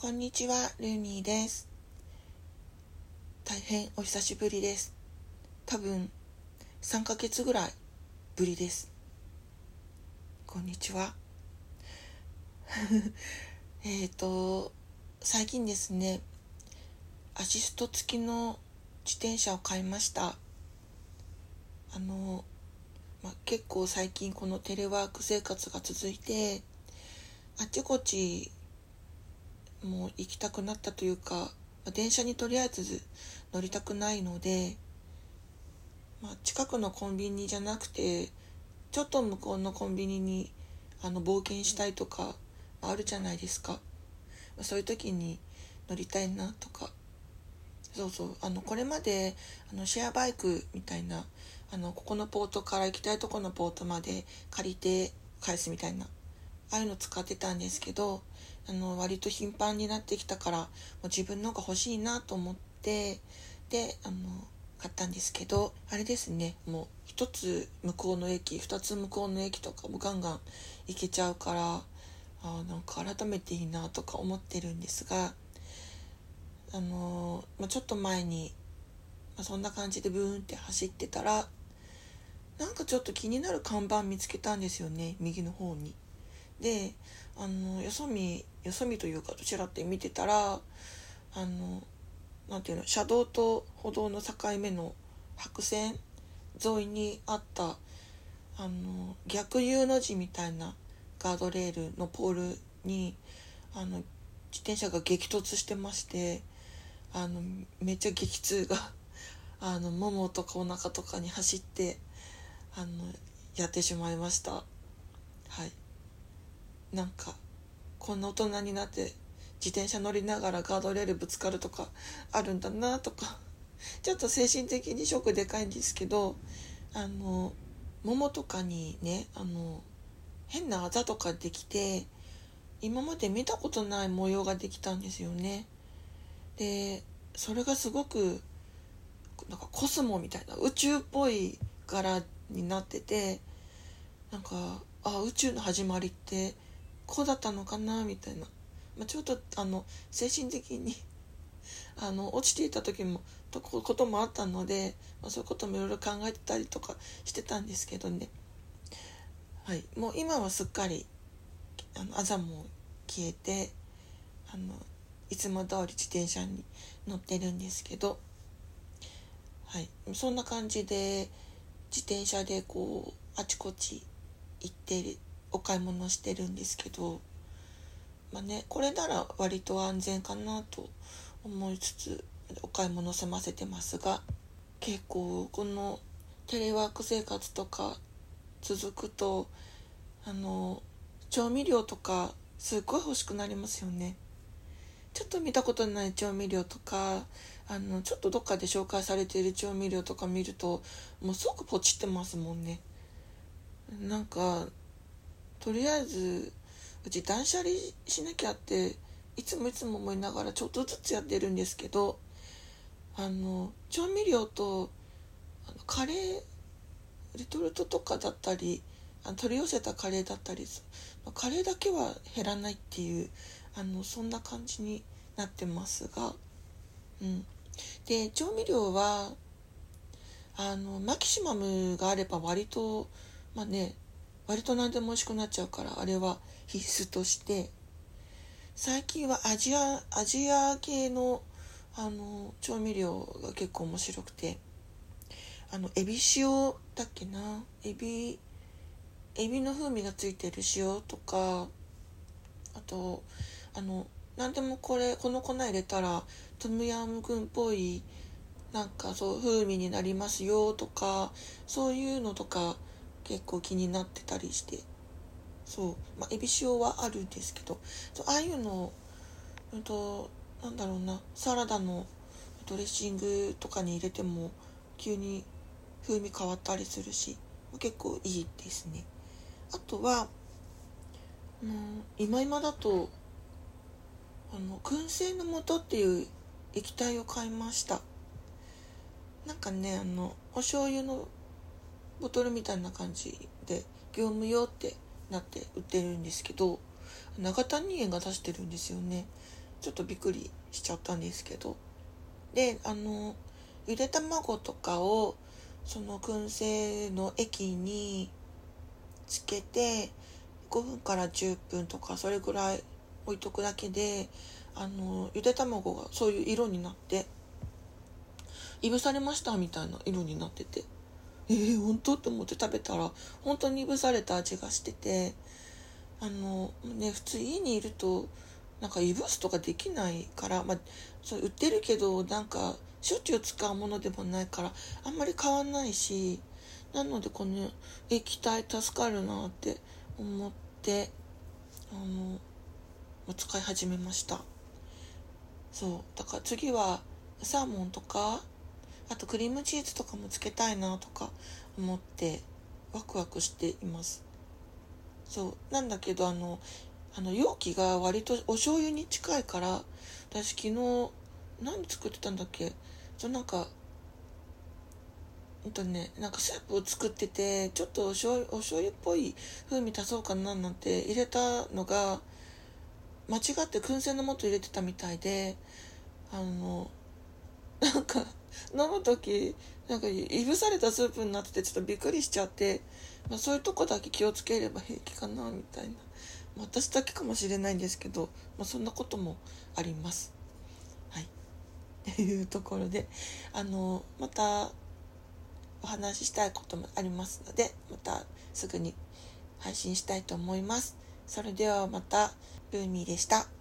こんにちは、ルーミーです。大変お久しぶりです。多分、3ヶ月ぐらいぶりです。こんにちは。えっと、最近ですね、アシスト付きの自転車を買いました。あの、ま結構最近このテレワーク生活が続いて、あちこちもう行きたくなったというか電車にとりあえず乗りたくないので、まあ、近くのコンビニじゃなくてちょっと向こうのコンビニにあの冒険したいとかあるじゃないですか。そういう時に乗りたいなとか。そうそう。あのこれまであのシェアバイクみたいなあのここのポートから行きたいとこのポートまで借りて返すみたいな。ああいうの使ってたんですけどあの割と頻繁になってきたからもう自分のが欲しいなと思ってであの買ったんですけどあれですねもう一つ向こうの駅二つ向こうの駅とかもガンガン行けちゃうからあなんか改めていいなとか思ってるんですがあの、まあ、ちょっと前に、まあ、そんな感じでブーンって走ってたらなんかちょっと気になる看板見つけたんですよね右の方に。であのよそ見よそ見というかどちらって見てたらあのなんていうの車道と歩道の境目の白線沿いにあったあの逆 U の字みたいなガードレールのポールにあの自転車が激突してましてあのめっちゃ激痛が あのももとかお腹とかに走ってあのやってしまいました。はい。なんかこんな大人になって自転車乗りながらガードレールぶつかるとかあるんだなとか ちょっと精神的にショックでかいんですけどあのももとかにねあの変なあざとかできて今まで見たことない模様ができたんですよね。でそれがすごくなんかコスモみたいな宇宙っぽい柄になっててなんかあ宇宙の始まりってこうだったのかなみたいな、まあ、ちょっとあの精神的に あの落ちていた時もとこともあったので、まあ、そういうこともいろいろ考えてたりとかしてたんですけどね。はい。もう今はすっかりあのあざも消えてあのいつも通り自転車に乗ってるんですけどはい。そんな感じで自転車でこうあちこち行ってお買い物してるんですけどまあねこれなら割と安全かなと思いつつお買い物済ませてますが結構このテレワーク生活とか続くとあの調味料とかすっごい欲しくなりますよね。ちょっと見たことない調味料とかあのちょっとどっかで紹介されている調味料とか見るともうすごくポチってますもんね。なんかとりあえずうち断捨離しなきゃっていつもいつも思いながらちょっとずつやってるんですけどあの調味料とあのカレーレトルトとかだったりあの取り寄せたカレーだったりカレーだけは減らないっていうあのそんな感じになってますが、うん、で調味料はあのマキシマムがあれば割とまあね割と何でも美味しくなっちゃうからあれは必須として。最近はアジアアジア系のあの調味料が結構面白くて。あのエビ塩だっけな？エビエビの風味がついてる塩とか。あとあの何でもこれこの粉入れたらトムヤムクンっぽいなんかそう風味になりますよとかそういうのとか結構気になってたりして。そう。まあエビ塩はあるんですけど。そうああいうのうんとなんだろうな。サラダのドレッシングとかに入れても急に風味変わったりするし結構いいですね。あとはうん今今だとあの燻製の素っていう液体を買いました。なんかねあのお醤油のボトルみたいな感じで業務用ってなって売ってるんですけど長谷園が出してるんですよね。ちょっとびっくりしちゃったんですけど。であのゆで卵とかをその燻製の液につけて5分から10分とかそれぐらい置いとくだけであのゆで卵がそういう色になっていぶされましたみたいな色になってて。えー、本当？と思って食べたら本当にいぶされた味がしててあのね普通家にいるとなんかいぶすとかできないから、まあ、そ売ってるけどなんかしょっちゅう使うものでもないからあんまり買わんないしなのでこの液体助かるなって思ってあの使い始めました。そう。だから次はサーモンとかあとクリームチーズとかもつけたいなとか思ってワクワクしています。そうなんだけどあのあの容器が割とお醤油に近いから私昨日何作ってたんだっけ？そなんかうんとねなんかスープを作っててちょっとお醤油お醤油っぽい風味足そうかななんて入れたのが間違って燻製の素入れてたみたいであのなんか飲む時なんかいぶされたスープになっててちょっとびっくりしちゃって、まあ、そういうとこだけ気をつければ平気かなみたいな、まあ、私だけかもしれないんですけど、まあ、そんなこともあります。はい っていうところであのまたお話ししたいこともありますのでまたすぐに配信したいと思います。それではまたブーミーでした。